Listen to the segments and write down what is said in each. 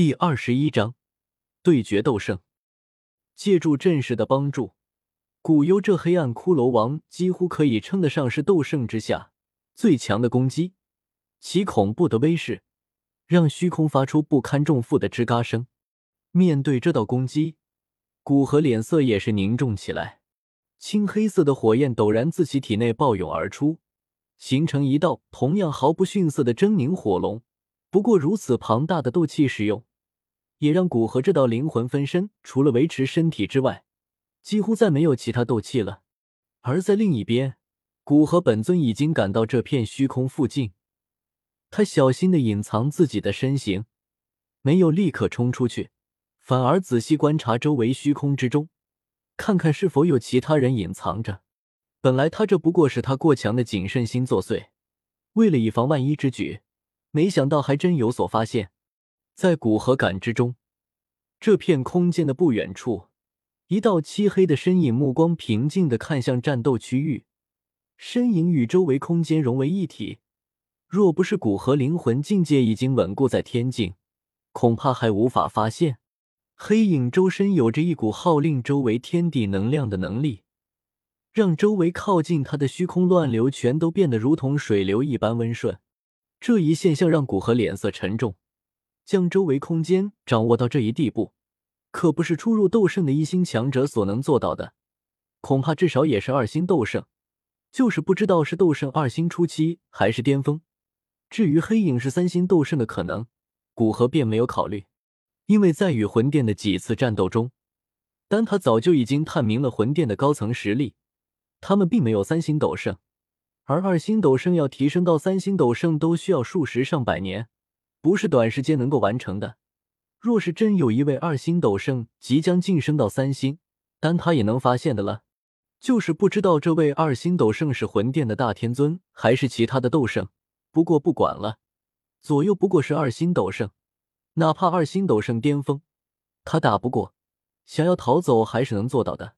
第二十一章对决斗圣。借助阵势的帮助，古幽这黑暗骷髅王几乎可以称得上是斗圣之下最强的攻击。其恐怖的威势，让虚空发出不堪重负的吱嘎声。面对这道攻击，古河脸色也是凝重起来。青黑色的火焰陡然自其体内暴涌而出，形成一道同样毫不逊色的狰狞火龙。不过，如此庞大的斗气使用。也让古河这道灵魂分身除了维持身体之外，几乎再没有其他斗气了。而在另一边，古河本尊已经赶到这片虚空附近，他小心的隐藏自己的身形，没有立刻冲出去，反而仔细观察周围虚空之中，看看是否有其他人隐藏着。本来他这不过是他过强的谨慎心作祟，为了以防万一之举，没想到还真有所发现。在古河感知中，这片空间的不远处，一道漆黑的身影，目光平静的看向战斗区域，身影与周围空间融为一体。若不是古河灵魂境界已经稳固在天境，恐怕还无法发现。黑影周身有着一股号令周围天地能量的能力，让周围靠近他的虚空乱流全都变得如同水流一般温顺。这一现象让古河脸色沉重。将周围空间掌握到这一地步，可不是初入斗圣的一星强者所能做到的，恐怕至少也是二星斗圣，就是不知道是斗圣二星初期还是巅峰。至于黑影是三星斗圣的可能，古河便没有考虑，因为在与魂殿的几次战斗中，丹塔早就已经探明了魂殿的高层实力，他们并没有三星斗圣，而二星斗圣要提升到三星斗圣都需要数十上百年。不是短时间能够完成的。若是真有一位二星斗圣即将晋升到三星，单他也能发现的了。就是不知道这位二星斗圣是魂殿的大天尊，还是其他的斗圣。不过不管了，左右不过是二星斗圣，哪怕二星斗圣巅峰，他打不过，想要逃走还是能做到的。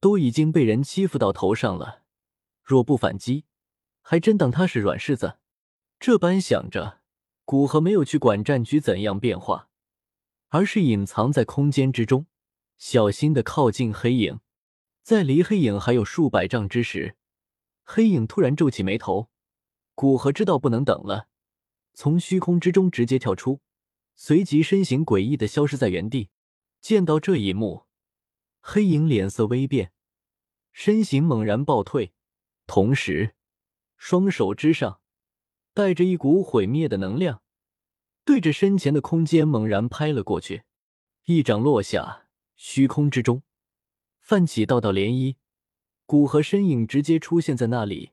都已经被人欺负到头上了，若不反击，还真当他是软柿子。这般想着。古河没有去管战局怎样变化，而是隐藏在空间之中，小心的靠近黑影。在离黑影还有数百丈之时，黑影突然皱起眉头。古河知道不能等了，从虚空之中直接跳出，随即身形诡异的消失在原地。见到这一幕，黑影脸色微变，身形猛然暴退，同时双手之上。带着一股毁灭的能量，对着身前的空间猛然拍了过去，一掌落下，虚空之中泛起道道涟漪，古河身影直接出现在那里，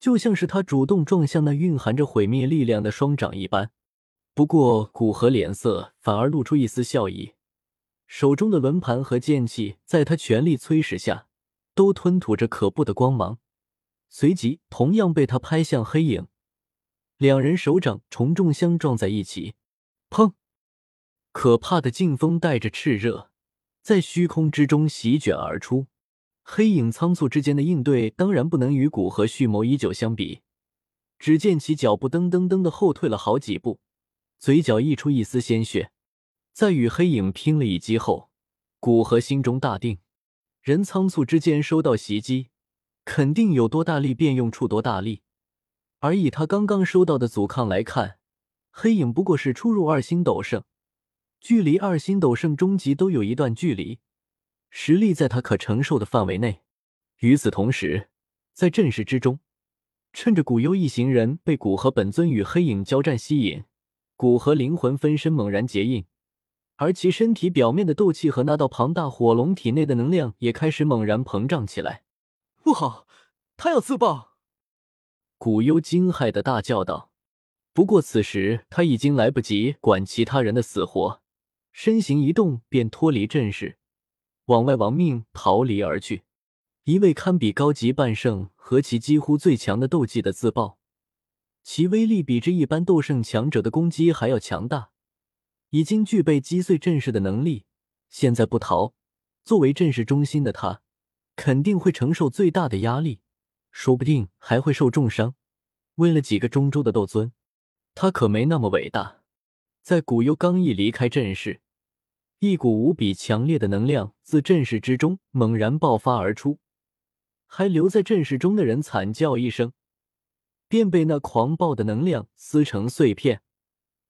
就像是他主动撞向那蕴含着毁灭力量的双掌一般。不过，古河脸色反而露出一丝笑意，手中的轮盘和剑气在他全力催使下，都吞吐着可怖的光芒，随即同样被他拍向黑影。两人手掌重重相撞在一起，砰！可怕的劲风带着炽热，在虚空之中席卷而出。黑影仓促之间的应对，当然不能与古河蓄谋已久相比。只见其脚步噔噔噔的后退了好几步，嘴角溢出一丝鲜血。在与黑影拼了一击后，古河心中大定：人仓促之间收到袭击，肯定有多大力便用处多大力。而以他刚刚收到的阻抗来看，黑影不过是初入二星斗圣，距离二星斗圣终极都有一段距离，实力在他可承受的范围内。与此同时，在阵势之中，趁着古幽一行人被古河本尊与黑影交战吸引，古河灵魂分身猛然结印，而其身体表面的斗气和那道庞大火龙体内的能量也开始猛然膨胀起来。不好，他要自爆！古幽惊骇的大叫道：“不过此时他已经来不及管其他人的死活，身形一动便脱离阵势，往外亡命逃离而去。一位堪比高级半圣和其几乎最强的斗技的自爆，其威力比之一般斗圣强者的攻击还要强大，已经具备击碎阵势的能力。现在不逃，作为阵势中心的他，肯定会承受最大的压力。”说不定还会受重伤。为了几个中州的斗尊，他可没那么伟大。在古幽刚一离开阵势，一股无比强烈的能量自阵势之中猛然爆发而出，还留在阵势中的人惨叫一声，便被那狂暴的能量撕成碎片，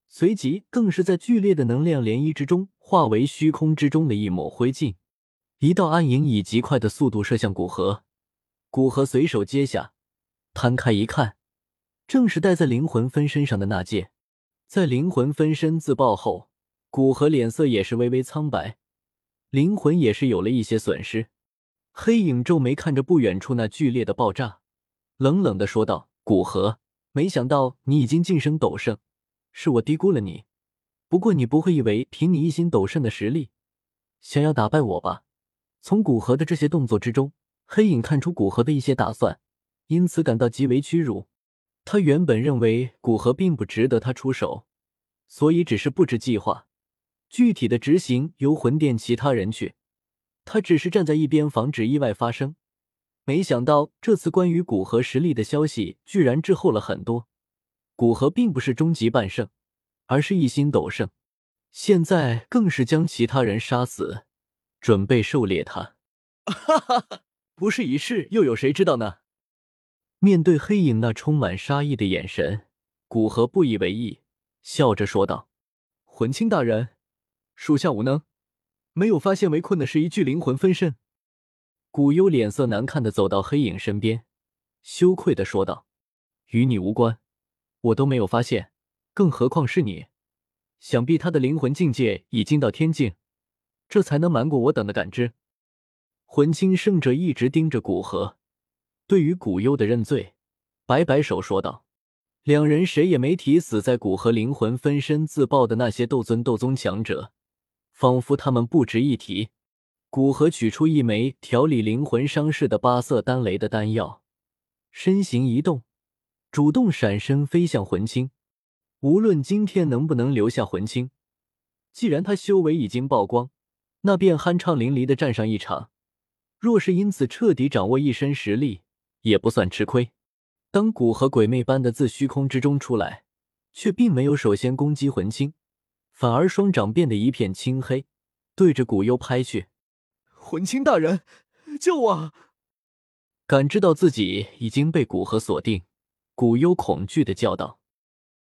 随即更是在剧烈的能量涟漪之中化为虚空之中的一抹灰烬。一道暗影以极快的速度射向古河，古河随手接下，摊开一看，正是戴在灵魂分身上的那戒。在灵魂分身自爆后，古河脸色也是微微苍白，灵魂也是有了一些损失。黑影皱眉看着不远处那剧烈的爆炸，冷冷的说道：“古河，没想到你已经晋升斗圣，是我低估了你。不过你不会以为凭你一心斗圣的实力，想要打败我吧？”从古河的这些动作之中，黑影看出古河的一些打算，因此感到极为屈辱。他原本认为古河并不值得他出手，所以只是布置计划，具体的执行由魂殿其他人去，他只是站在一边防止意外发生。没想到这次关于古河实力的消息居然滞后了很多。古河并不是终极半圣，而是一心斗圣，现在更是将其他人杀死。准备狩猎他，哈哈哈！不是一试，又有谁知道呢？面对黑影那充满杀意的眼神，古河不以为意，笑着说道：“魂清大人，属下无能，没有发现围困的是一具灵魂分身。”古幽脸色难看的走到黑影身边，羞愧的说道：“与你无关，我都没有发现，更何况是你？想必他的灵魂境界已经到天境。”这才能瞒过我等的感知。魂清圣者一直盯着古河，对于古幽的认罪，摆摆手说道：“两人谁也没提死在古河灵魂分身自爆的那些斗尊、斗宗强者，仿佛他们不值一提。”古河取出一枚调理灵魂伤势的八色丹雷的丹药，身形一动，主动闪身飞向魂清。无论今天能不能留下魂清，既然他修为已经曝光。那便酣畅淋漓的战上一场，若是因此彻底掌握一身实力，也不算吃亏。当古河鬼魅般的自虚空之中出来，却并没有首先攻击魂青，反而双掌变得一片青黑，对着古幽拍去。魂青大人，救我！感知到自己已经被古河锁定，古幽恐惧的叫道。